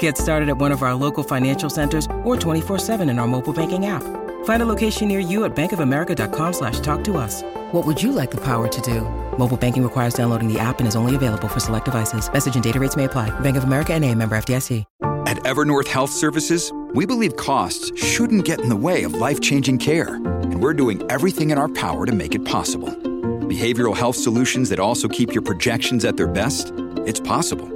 Get started at one of our local financial centers or 24-7 in our mobile banking app. Find a location near you at bankofamerica.com slash talk to us. What would you like the power to do? Mobile banking requires downloading the app and is only available for select devices. Message and data rates may apply. Bank of America and a member FDIC. At Evernorth Health Services, we believe costs shouldn't get in the way of life-changing care. And we're doing everything in our power to make it possible. Behavioral health solutions that also keep your projections at their best? It's possible.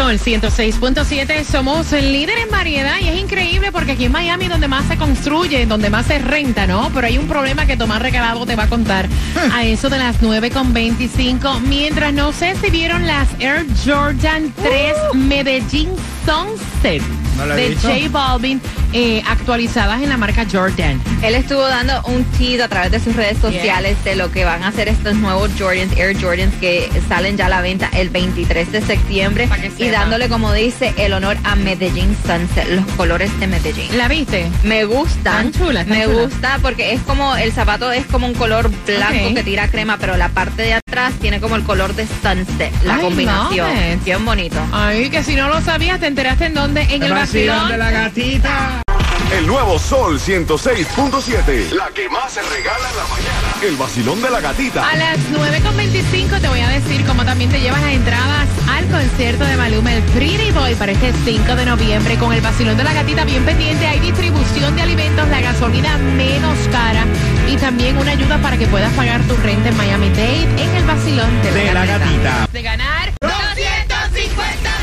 Sol 106.7, somos el líder en variedad y es increíble porque aquí en Miami donde más se construye, donde más se renta, ¿no? Pero hay un problema que Tomás Recalado te va a contar a eso de las 9.25. Mientras no sé si vieron las Air Jordan 3 Medellín Sunset No de. J Balvin eh, actualizadas en la marca Jordan. Él estuvo dando un tease a través de sus redes sociales de lo que van a hacer estos nuevos Jordans, Air Jordans, que salen ya a la venta el 23 de septiembre. Y dándole, como dice, el honor a Medellín Sunset, los colores de Medellín. ¿La viste? Me gusta, chulas, están me gusta porque es como, el zapato es como un color blanco que tira crema, pero la parte de atrás tiene como el color de sunset, la Ay, combinación. Bien bonito. Ay, que si no lo sabías, te enteraste en dónde? En el vacilón. de la gatita. El nuevo Sol 106.7. La que más se regala en la mañana. El vacilón de la gatita. A las 9.25 te voy a decir cómo también te llevas las entradas al concierto de Maluma, el Pretty Boy, para este 5 de noviembre con el vacilón de la gatita bien pendiente. Hay distribución de alimentos, la gasolina menos cara y también una ayuda para que puedas pagar tu renta en Miami-Dade en el vacilón de, De la gatita. De ganar 250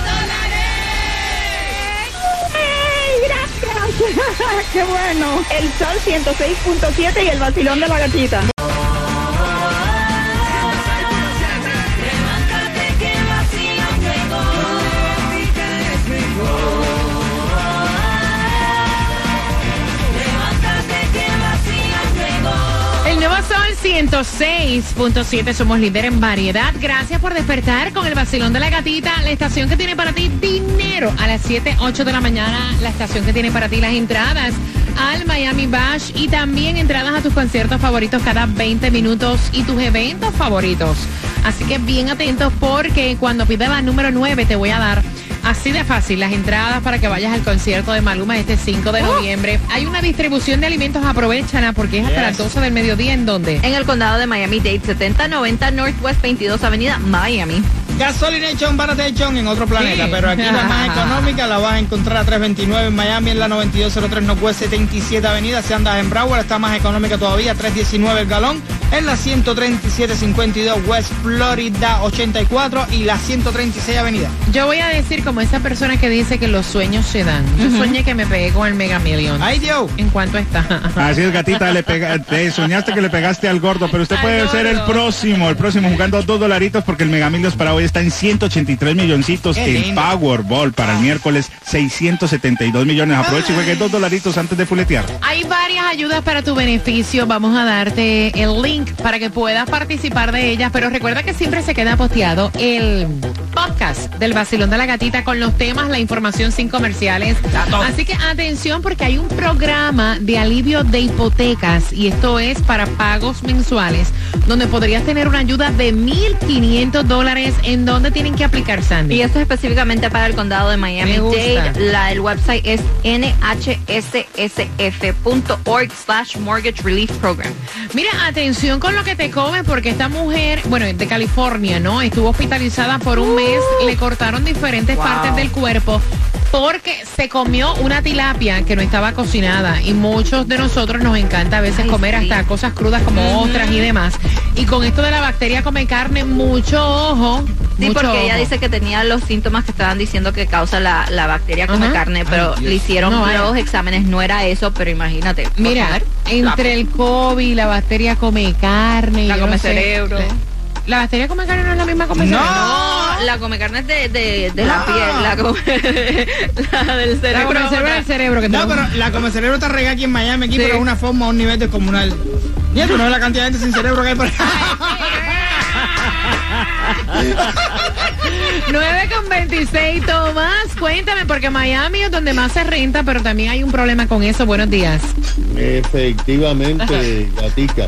¡Qué bueno! El Sol 106.7 y el vacilón de la gatita. 106.7, somos líder en variedad. Gracias por despertar con el vacilón de la gatita, la estación que tiene para ti dinero a las 7, 8 de la mañana, la estación que tiene para ti las entradas al Miami Bash y también entradas a tus conciertos favoritos cada 20 minutos y tus eventos favoritos. Así que bien atentos porque cuando pida la número 9 te voy a dar Así de fácil, las entradas para que vayas al concierto de Maluma este 5 de noviembre. Hay una distribución de alimentos, aprovechala porque es hasta las 12 del mediodía. ¿En dónde? En el condado de Miami-Dade, 7090 Northwest 22 Avenida, Miami. Gasolination, Baratation en otro planeta, Sí. pero aquí la más económica la vas a encontrar a 329 en Miami, en la 9203 Northwest 77 Avenida. Si andas en Broward, está más económica todavía, 319 el galón. En la 13752 West Florida 84 y la 136 Avenida. Yo voy a decir como esa persona que dice que los sueños se dan. Yo soñé que me pegué con el Mega Million. ¡Ay, Dios! ¿En cuánto está? Así es, gatita, le pega, te soñaste que le pegaste al gordo, pero usted Al puede ser el próximo, el próximo jugando dos dolaritos porque el Megamilios para hoy está en 183 milloncitos, el. Powerball para el miércoles 672 millones. Aprovecha y juegue dos dolaritos antes de fuletear. Hay varias ayudas para tu beneficio. Vamos a darte el link para que puedas participar de ellas. Pero recuerda que siempre se queda posteado el podcast del vacilón de la gatita con los temas, la información sin comerciales. Así que atención porque hay un programa de alivio de hipotecas y esto es para pagos mensuales donde podrías tener una ayuda de 1.500 dólares en donde tienen que aplicar Sandy. Y esto es específicamente para el condado de Me Miami gusta. Dade. La, el website es nhssf.org slash mortgage relief program. Mira, atención. Con lo que te comes, porque esta mujer, bueno, de California, ¿no? Estuvo hospitalizada por un mes, le cortaron diferentes Wow. partes del cuerpo porque se comió una tilapia que no estaba cocinada y muchos de nosotros nos encanta a veces Ay, comer sí. hasta cosas crudas como otras y demás. Y con esto de la bacteria come carne, mucho ojo. Sí, mucho porque ella dice que tenía los síntomas que estaban diciendo que causa la, la bacteria come Ajá. carne, pero Ay, le hicieron No, los exámenes, no era eso, pero imagínate. Mira, entre el COVID, la bacteria come carne. La come no cerebro. La bacteria come carne no es la misma come cerebro. No, la come carne es de, de, de la No. piel, la come la del La cerebro. come cerebro es el cerebro que No, pero la come cerebro está regada aquí en Miami, aquí, Sí. pero de una forma, a un nivel descomunal. Y tú no la cantidad de gente sin cerebro que hay por ahí. 9 con 26, Tomás, cuéntame, porque Miami es donde más se renta, pero también hay un problema con eso. Buenos días. Efectivamente, Gatica.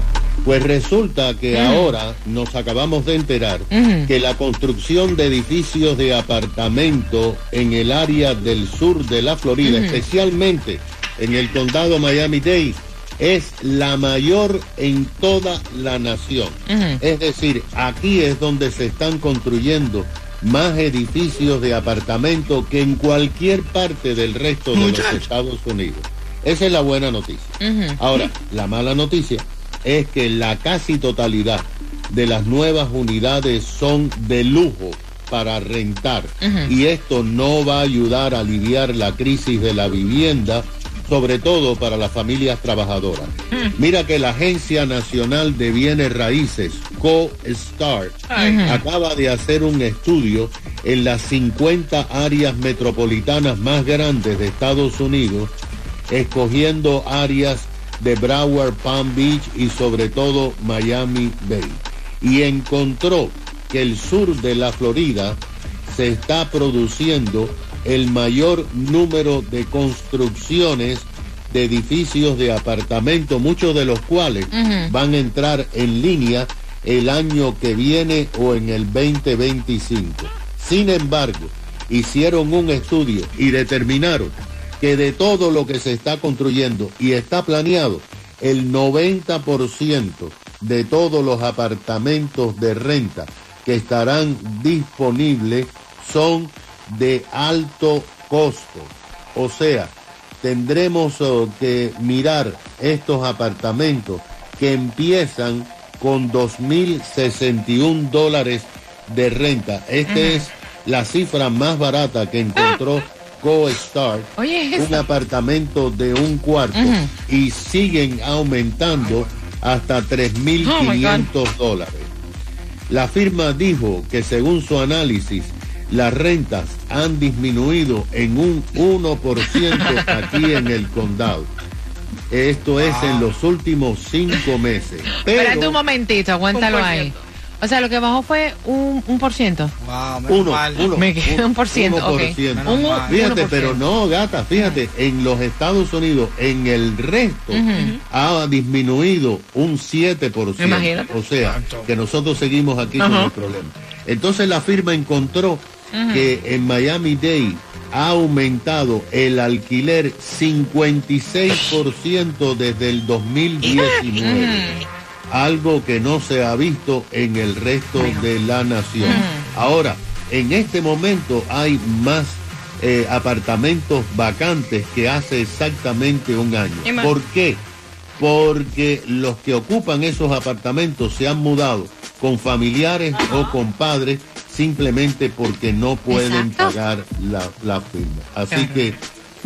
Pues resulta que ahora nos acabamos de enterar que la construcción de edificios de apartamento en el área del sur de la Florida, especialmente en el condado Miami-Dade, es la mayor en toda la nación. Es decir, aquí es donde se están construyendo más edificios de apartamento que en cualquier parte del resto de los Estados Unidos. Esa es la buena noticia. Ahora, la mala noticia es que la casi totalidad de las nuevas unidades son de lujo para rentar. Y esto no va a ayudar a aliviar la crisis de la vivienda, sobre todo para las familias trabajadoras. Mira que la Agencia Nacional de Bienes Raíces, CoStar, acaba de hacer un estudio en las 50 áreas metropolitanas más grandes de Estados Unidos escogiendo áreas de Broward, Palm Beach y sobre todo Miami Bay. Y encontró que el sur de la Florida se está produciendo el mayor número de construcciones de edificios de apartamento, muchos de los cuales van a entrar en línea el año que viene o en el 2025. Sin embargo, hicieron un estudio y determinaron que de todo lo que se está construyendo y está planeado, el 90% de todos los apartamentos de renta que estarán disponibles son de alto costo. O sea, tendremos oh, que mirar estos apartamentos que empiezan con 2.061 dólares de renta. Esta es la cifra más barata que encontró CoStar. Oye, Un apartamento de un cuarto y siguen aumentando hasta 3.500 dólares. La firma dijo que según su análisis, las rentas han disminuido en un 1% aquí en el condado. Esto es en los últimos cinco meses. Espérate un momentito, aguántalo ahí. O sea, lo que bajó fue un, un por ciento. Wow, menos uno, mal. uno, Me queda un por ciento, uno ok. ciento. Fíjate, uno por pero no, gata, fíjate, en los Estados Unidos, en el resto, ha disminuido un 7%. Imagínate. O sea, que nosotros seguimos aquí con el problema. Entonces la firma encontró que en Miami-Dade ha aumentado el alquiler 56% desde el 2019 algo que no se ha visto en el resto de la nación. Ahora, en este momento hay más eh, apartamentos vacantes que hace exactamente un año. ¿Por qué? Porque los que ocupan esos apartamentos se han mudado con familiares o con padres simplemente porque no pueden Exacto. pagar la, la firma. Así que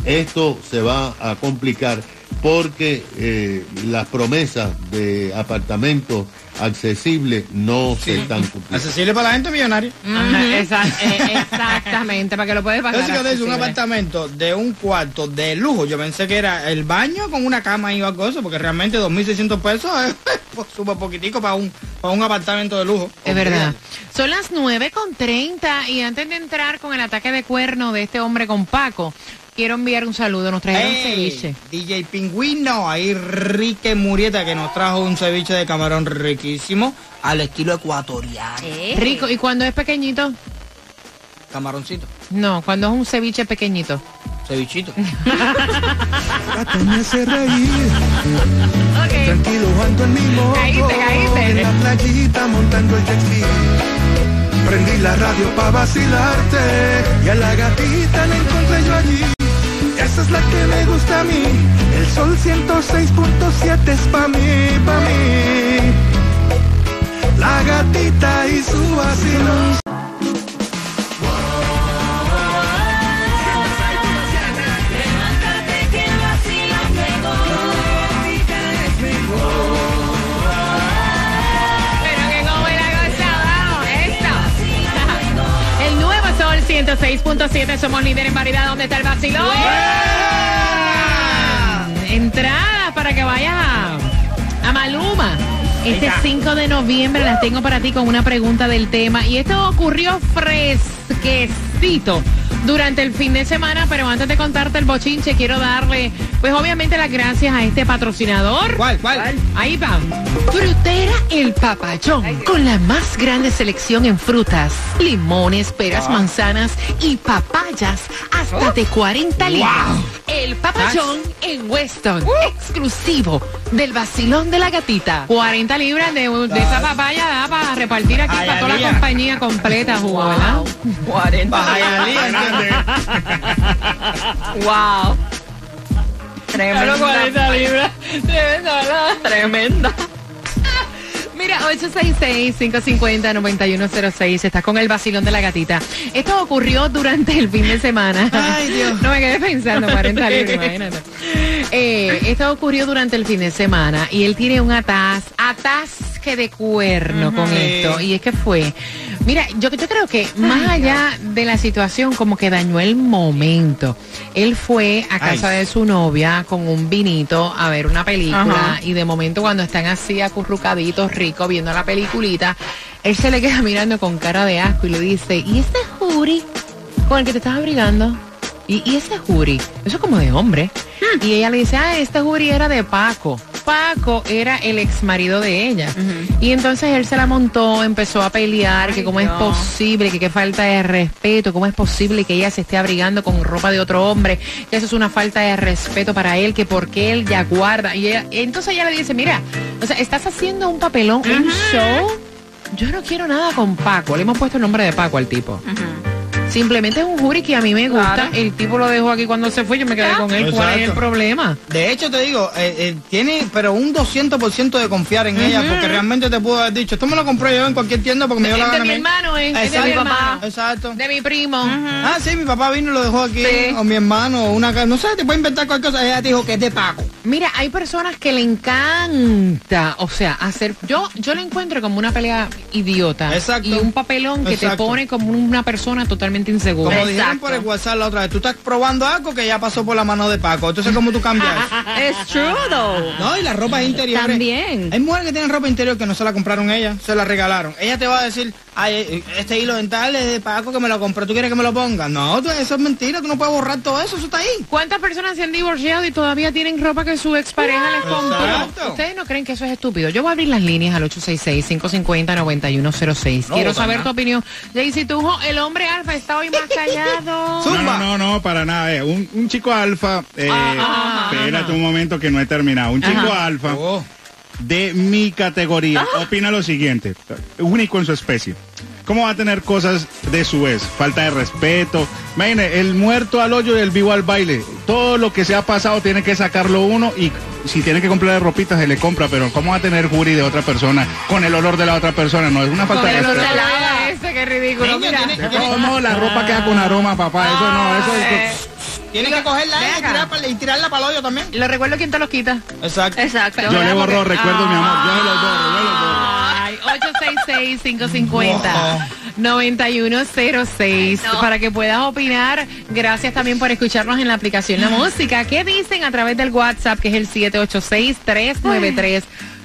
esto se va a complicar porque eh, las promesas de apartamentos accesibles no se están cumpliendo. Accesible para la gente millonaria. Eh, exactamente, para que lo puedes pagar. Un apartamento de un cuarto de lujo, yo pensé que era el baño con una cama y algo eso, porque realmente 2.600 pesos es pues, súper poquitico para un, para un apartamento de lujo. Es verdad. Son las 9 con 30 y antes de entrar con el ataque de cuerno de este hombre con Paco, quiero enviar un saludo. Nos trajeron Ey, ceviche. DJ Pingüino, ahí Rique Murieta que nos trajo un ceviche de camarón riquísimo al estilo ecuatoriano. Eh. Rico. ¿Y cuando es pequeñito? Camaroncito, No, cuando es un ceviche pequeñito. cevichito. Ok, que. Tranquilo ando en mi moto Caíste, caíste. En la playita montando el jet ski Prendí la radio pa' vacilarte Y a la gatita la encontré yo allí Esa es la que me gusta a mí. El sol 106.7 es pa' mí, pa' mí. La gatita y su vacilón 106.7, somos líderes en variedad. ¿Dónde está el vacilón? Entradas para que vayas a, a Maluma. Este 5 de noviembre las tengo para ti con una pregunta del tema. Y esto ocurrió fresquecito durante el fin de semana, pero antes de contarte el bochinche, quiero darle, pues obviamente las gracias a este patrocinador. ¿Cuál, cuál? Ahí va. Frutera El Papayón, con la más grande selección en frutas, limones, peras, manzanas y papayas, hasta de 40 libras. El Papayón en Weston, exclusivo del vacilón de la gatita. 40 libras de, de esa papaya da para repartir aquí Ay, para toda la compañía completa, jugo, ¿verdad? 40. Vaya, ¿entiendes? Wow. Tremenda. 40 libras. Tremenda, ¿verdad? Tremenda. Mira, 866-550-9106. Estás con el vacilón de la gatita. Esto ocurrió durante el fin de semana. Ay, Dios. No me quedé pensando, 40 libras, imagínate. Eh, esto ocurrió durante el fin de semana y él tiene un atas, atasque de cuerno con esto. Y es que fue. Mira, yo, yo creo que más allá de la situación, como que dañó el momento. Él fue a casa Ay. de su novia con un vinito a ver una película Ajá. y de momento cuando están así acurrucaditos, ricos, viendo la peliculita, él se le queda mirando con cara de asco y le dice, ¿y ese jury con el que te estás abrigando? ¿Y, y ese jury? Eso es como de hombre. Hmm. Y ella le dice, ah, este jury era de Paco. Paco era el ex marido de ella. Y entonces él se la montó, empezó a pelear, que cómo es posible, que qué falta de respeto, cómo es posible que ella se esté abrigando con ropa de otro hombre, que eso es una falta de respeto para él, que porque él ya guarda. Y ella- entonces ella le dice, mira, o sea, estás haciendo un papelón, un show. Yo no quiero nada con Paco. Le hemos puesto el nombre de Paco al tipo. Simplemente es un jury que a mí me gusta. Claro. El tipo lo dejó aquí cuando se fue, yo me quedé con él. ¿Cuál es el Exacto. problema? De hecho, te digo, eh, eh, tiene pero un 200% de confiar en ella, porque realmente te pudo haber dicho, esto me lo compré yo en cualquier tienda porque me dio la Es de gana. mi a mí". hermano, eh, es de Exacto, mi. Exacto. De mi primo. Ah, sí, mi papá vino y lo dejó aquí, Sí. o mi hermano, o una no sé, te puede inventar cualquier cosa. Ella te dijo que es de Paco. Mira, hay personas que le encanta, o sea, hacer. Yo, yo lo encuentro como una pelea idiota. Exacto. Y un papelón que te Exacto. pone como una persona totalmente insegura. Como dijeron por el WhatsApp la otra vez, tú estás probando algo que ya pasó por la mano de Paco. Entonces, ¿cómo tú cambias eso? Es true, though. No, y las ropas interiores. También. Hay mujeres que tienen ropa interior que no se la compraron ella, se la regalaron. Ella te va a decir, ay, este hilo dental es de Paco que me lo compró, ¿tú quieres que me lo ponga? No, eso es mentira, tú no puedes borrar todo eso, eso está ahí. ¿Cuántas personas se han divorciado y todavía tienen ropa que su expareja les compró? Exacto. ¿Ustedes no creen que eso es estúpido? Yo voy a abrir las líneas al 866-550-9106. Quiero No, saber tu opinión. Jaycee Tujo, el hombre alfa está hoy más callado. No, no, no, no, para nada. eh. Un, un chico alfa, eh, Ah, ajá, espérate un momento que no he terminado. Un chico alfa Oh. De mi categoría opina lo siguiente, único en su especie. ¿Cómo va a tener cosas de su ex? Falta de respeto. Imagine, el muerto al hoyo y el vivo al baile. Todo lo que se ha pasado tiene que sacarlo uno y si tiene que comprarle ropita se le compra, pero ¿cómo va a tener jury de otra persona con el olor de la otra persona? No, es una falta Con de el olor respeto. de la ese, qué ridículo. Niño, Mira. tiene- De todos modos, la ropa queda con aroma, papá. Eso no, eso es... Tienes que cogerla y, tirar pa- y tirarla para el hoyo también. Lo recuerdo quién te los quita. Exacto. Exacto. Yo le borro recuerdo, mi amor. Yo se los borro, yo los borro. Ay, 866-550-9106 No. para que puedas opinar. Gracias también por escucharnos en la aplicación La Música. ¿Qué dicen a través del WhatsApp que es el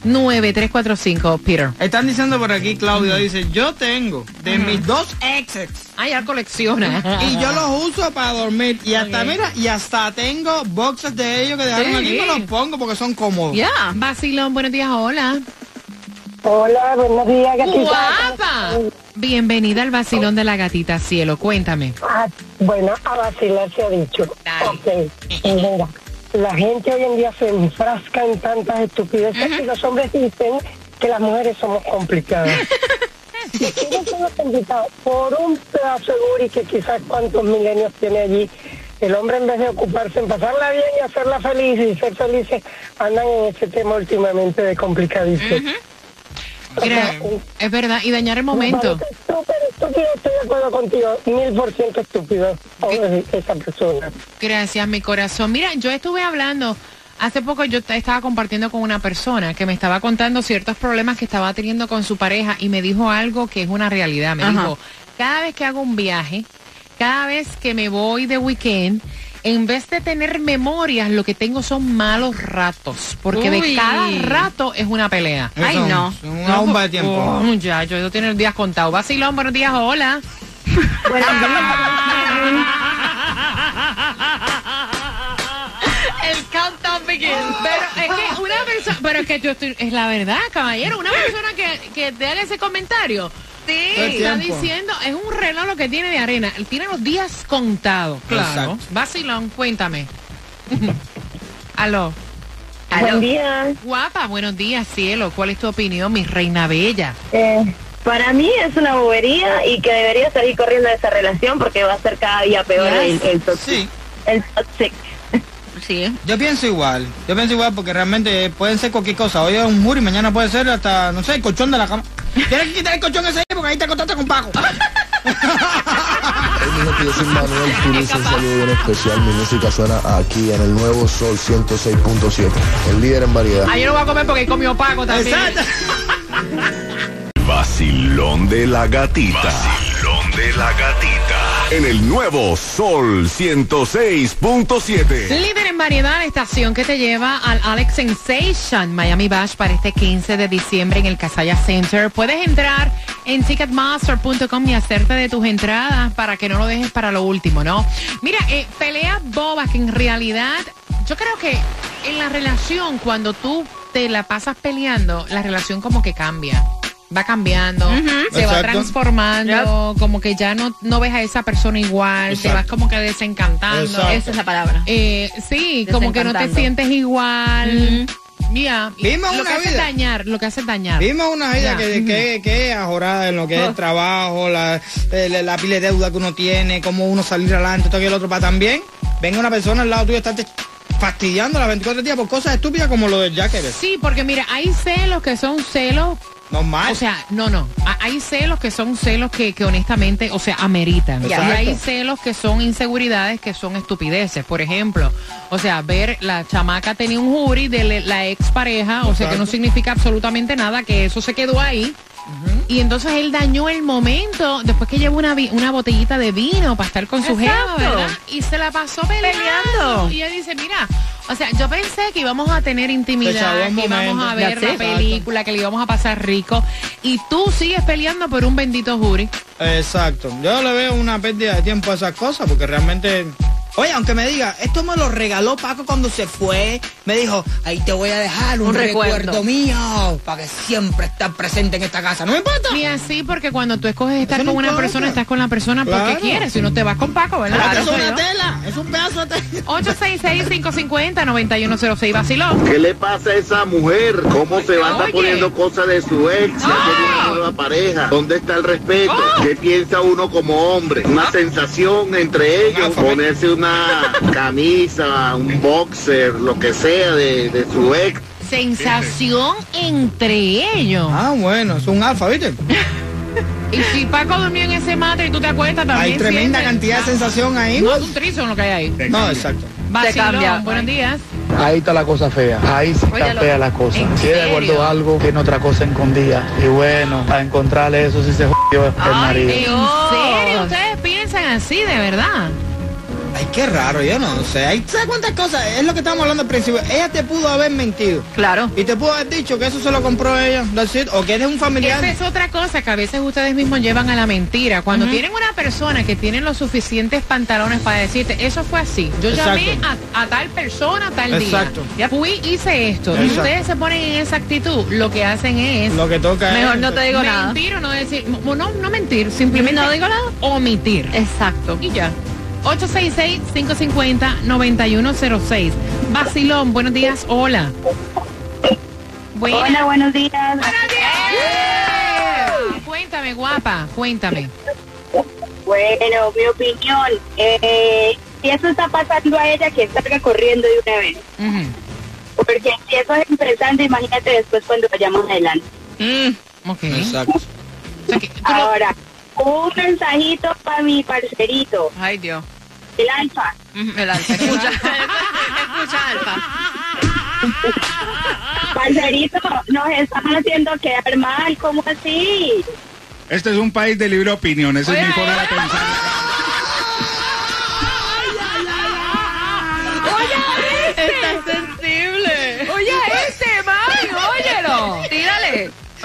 786-393-9345? Peter. Están diciendo por aquí, Claudio, dice, yo tengo de mis dos exes Ay, ya colecciona. y yo los uso para dormir. Y hasta, mira, y hasta tengo boxes de ellos que dejaron Sí. aquí, me los pongo porque son cómodos. Ya. Vacilón, buenos días, hola. Hola, buenos días, gatita. Guapa. Bienvenida al vacilón de la gatita cielo. Cuéntame. Ah, bueno, a vacilar se ha dicho. Dale. Ok, mira. La gente hoy en día se enfrasca en tantas estupideces y los hombres dicen que las mujeres somos complicadas. ¿Y quiénes son los complicados? Por un pedazo de guri que quizás cuántos milenios tiene allí. El hombre en vez de ocuparse en pasarla bien y hacerla feliz y ser felices, andan en este tema últimamente de complicadísimo. Es verdad, y dañar el momento. Súper estúpido, estoy de acuerdo contigo, mil por ciento estúpido eh, esa persona. Gracias, mi corazón. Mira, yo estuve hablando, hace poco yo estaba compartiendo con una persona que me estaba contando ciertos problemas que estaba teniendo con su pareja y me dijo algo que es una realidad. Me Ajá. dijo, cada vez que hago un viaje, cada vez que me voy de weekend, en vez de tener memorias, lo que tengo son malos ratos. Porque de cada rato es una pelea. Eso Ay, no. una bomba de tiempo. Oh, muchacho, eso tiene los días contados. Vacilón, buenos días, hola. El countdown begins. Pero es que una persona, pero es que yo estoy, es la verdad, caballero, una persona que, que te haga ese comentario. Sí, el está diciendo, es un reloj lo que tiene de arena. Él tiene los días contados. Claro. Exacto. Vacilón, cuéntame. Aló. Buen día. Guapa, buenos días, cielo. ¿Cuál es tu opinión, mi reina bella? Eh, para mí es una bobería y que debería salir corriendo de esa relación porque va a ser cada día peor el, el toxic. Sí. El toxic. Sí. Yo pienso igual, yo pienso igual porque realmente pueden ser cualquier cosa. Hoy es un muro y mañana puede ser hasta, no sé, el colchón de la cama. Tienes que quitar el colchón ese ahí porque ahí te acostaste con Paco. yo soy Manuel Turizo, un saludo bien especial. Mi música suena aquí en el nuevo Sol 106.7, el líder en variedad. Yo no voy a comer porque comió Paco también. Vacilón de la gatita. Vacilón de la gatita. En el nuevo Sol 106.7. Líder en variedad, la estación que te lleva al Alex Sensation Miami Bash para este 15 de diciembre en el Casaya Center. Puedes entrar en ticketmaster.com y hacerte de tus entradas para que no lo dejes para lo último, ¿no? Mira, eh, peleas bobas que en realidad, yo creo que en la relación, cuando tú te la pasas peleando, la relación como que cambia. Va cambiando, se va transformando, como que ya no, no ves a esa persona igual, te Exacto. vas como que desencantando. Exacto. Esa es la palabra. Eh, sí, como que no te sientes igual. Mira, Vivimos lo una que hace vida. dañar, lo que hace dañar. Vimos una vida que, que, que es ajorada en lo que es el trabajo, la, eh, la, la pila de deuda que uno tiene, cómo uno salir adelante, todo y el otro, para también venga una persona al lado tuyo y estarte fastidiando las 24 días por cosas estúpidas como lo del Jacker. Sí, porque mira, hay celos que son celos. Normal. O sea, no, no. Hay celos que son celos que, que honestamente, o sea, ameritan. Exacto. Y hay celos que son inseguridades que son estupideces. Por ejemplo, o sea, ver la chamaca tenía un jury de la expareja, o sea, que no significa absolutamente nada, que eso se quedó ahí. Y entonces él dañó el momento después que llevó una, una botellita de vino para estar con su. ¿verdad? Y se la pasó peleando. Peleando. Y ella dice, mira, o sea, yo pensé que íbamos a tener intimidad, que íbamos a ver la película, que le íbamos a pasar rico. Y tú sigues peleando por un bendito jury. Exacto. Yo le veo una pérdida de tiempo a esas cosas porque realmente... Oye, aunque me diga, esto me lo regaló Paco cuando se fue. Me dijo, ahí te voy a dejar un, Un recuerdo. recuerdo. mío para que siempre estés presente en esta casa. No me importa. Ni así, porque cuando tú escoges estar Eso no con una persona, estás con la persona porque quieres. Si no te vas con Paco, ¿verdad? Claro, es una yo. tela, es un pedazo de tela. 866-550-9106 Vacilón. ¿Qué le pasa a esa mujer? ¿Cómo se va a estar poniendo cosas de su ex? Ya tiene una nueva pareja. ¿Dónde está el respeto? ¿Qué piensa uno como hombre? Una sensación entre ellos, ponerse una camisa, un boxer, lo que sea de, de su ex. Sensación entre ellos. Ah, bueno, es un alfa, ¿viste? Y si Paco durmió en ese matre y tú te acuestas también. Hay tremenda sientes- cantidad de sensación ahí. No es un trizo lo que hay ahí. No, exacto. Vacilón, cambia. buenos días. Ahí está la cosa fea, ahí sí está Óyalo. fea la cosa. ¿En Si ella serio? guardó algo, tiene otra cosa escondida. Y bueno, a encontrarle eso sí se jodió el Ay, marido. ¿En serio? ¿Ustedes piensan así, de verdad? Ay, qué raro, yo no sé. Hay, ¿Sabes cuántas cosas? Es lo que estábamos hablando al principio. Ella te pudo haber mentido. Claro. Y te pudo haber dicho que eso se lo compró ella. it, O que eres un familiar. Esa es otra cosa que a veces ustedes mismos llevan a la mentira. Cuando tienen una persona que tiene los suficientes pantalones para decirte, eso fue así. Yo llamé Exacto. a, a tal persona tal Exacto. día. Fui, hice esto. Y Exacto. ustedes se ponen en esa actitud. Lo que hacen es Lo que toca Mejor es... no te digo nada. mentir o no decir. No, no mentir, simplemente No digo nada. omitir. Exacto. Y ya. 866-550-9106. Basilón, buenos días, hola. Hola, buenos días. ¡Eh! Cuéntame, guapa, cuéntame. Bueno, mi opinión, eh, si eso está pasando a ella, que salga corriendo de una vez. Porque si eso es interesante, imagínate después cuando vayamos adelante. Ok. Exacto. Ahora, un mensajito para mi parcerito, Ay, Dios. El alfa. El alfa. Escucha, escucha, alfa. Parcerito, nos están haciendo quedar mal, ¿cómo así? Este es un país de libre opinión, esa es mi forma de pensar.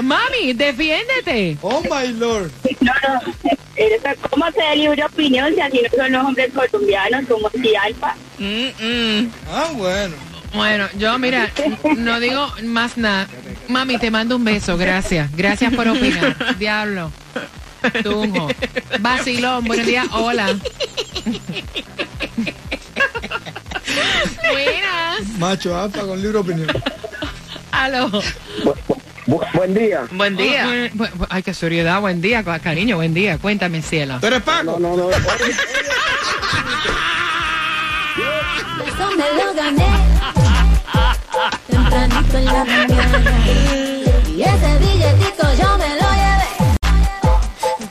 Mami, defiéndete. Oh my lord. No, no, eres- ¿cómo se da libre opinión si así no son los hombres colombianos como si alfa? Ah, bueno. Bueno, yo mira, no digo más nada. Mami, te mando un beso, gracias. Gracias por opinar. Diablo. Tunjo. Vacilón, buenos días, hola. Buenas. Macho alfa con libre opinión. Aló. Buen día. Buen día. Bu- bu- bu- Ay, qué seriedad. Buen día, ca- cariño. Buen día. Cuéntame, cielo. ¿Tú eres Paco? No, no, no. Eso me lo gané tempranito en la mañana. Y ese billetico yo me lo llevé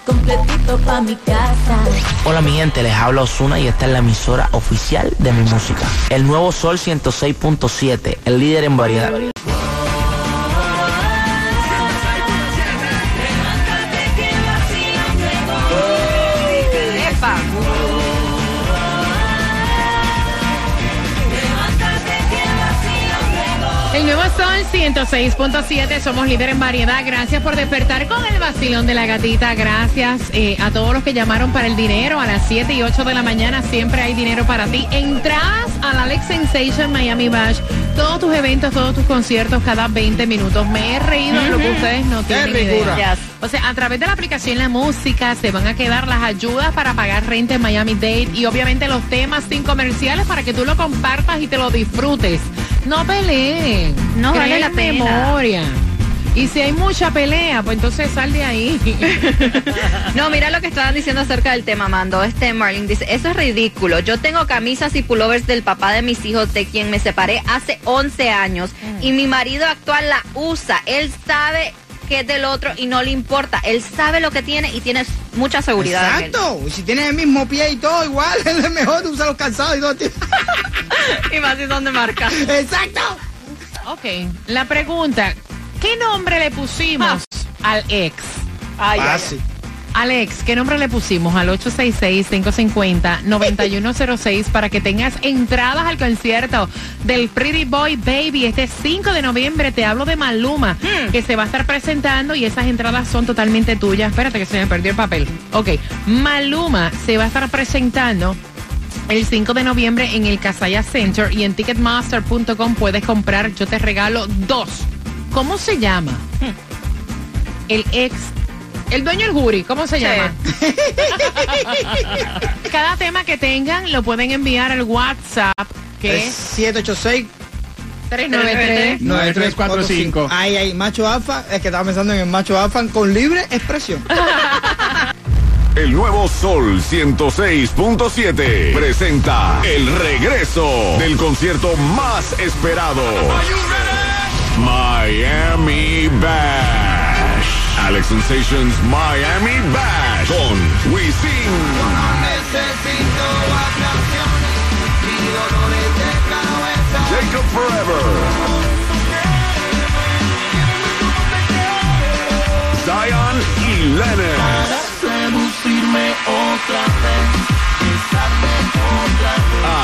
completito pa' mi casa. Hola mi gente, les habla Osuna y esta es la emisora oficial de mi música. El nuevo Sol 106.7, el líder en variedad. El nuevo Sol 106.7, somos líder en variedad. Gracias por despertar con el vacilón de la gatita. Gracias eh, a todos los que llamaron para el dinero. A las 7 y 8 de la mañana siempre hay dinero para ti. Entradas al Alex Sensation Miami Bash. Todos tus eventos, todos tus conciertos cada 20 minutos. Me he reído de lo que ustedes no tienen idea. O sea, a través de la aplicación La Música se van a quedar las ayudas para pagar renta en Miami Dade y obviamente los temas sin comerciales para que tú lo compartas y te lo disfrutes. No peleen. No vale la pena. memoria. Y si hay mucha pelea, pues entonces sal de ahí. No, mira lo que estaban diciendo acerca del tema, Mando. Este Marlin dice, eso es ridículo. Yo tengo camisas y pullovers del papá de mis hijos, de quien me separé hace 11 años. Y mi marido actual la usa. Él sabe que es del otro y no le importa. Él sabe lo que tiene y tiene mucha seguridad. Exacto. Y si tienes el mismo pie y todo, igual, es mejor usar los calzados y todo. y más si son de marca. Exacto. ok, la pregunta, ¿qué nombre le pusimos al ex? Ay, ay, ay. Alex, ¿qué nombre le pusimos al 866-550-9106 para que tengas entradas al concierto del Pretty Boy Baby este 5 de noviembre? Te hablo de Maluma, que se va a estar presentando y esas entradas son totalmente tuyas. Espérate que se me perdió el papel. Ok, Maluma se va a estar presentando el 5 de noviembre en el Casaya Center y en ticketmaster.com puedes comprar, yo te regalo dos. ¿Cómo se llama? El ex, el dueño del jury, ¿cómo se Sí. llama? Cada tema que tengan lo pueden enviar al WhatsApp, que Es es 786 393. 9345. Ay, ay, macho alfa. Es que estaba pensando en el macho alfa con libre expresión. El nuevo Sol 106.7 presenta el regreso del concierto más esperado. Miami Bash. Alex Sensations Miami Bash con Wisin. Yo no necesito. Jacob Forever. Zion y Lennon.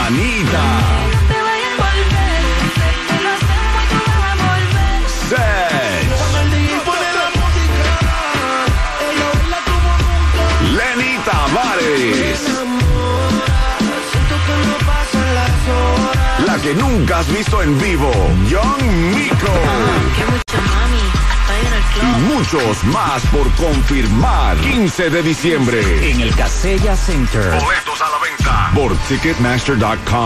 Anita. Que nunca has visto en vivo, Young Miko. Y muchos más por confirmar. 15 de diciembre. En el Casella Center. Boletos a la venta por Ticketmaster.com.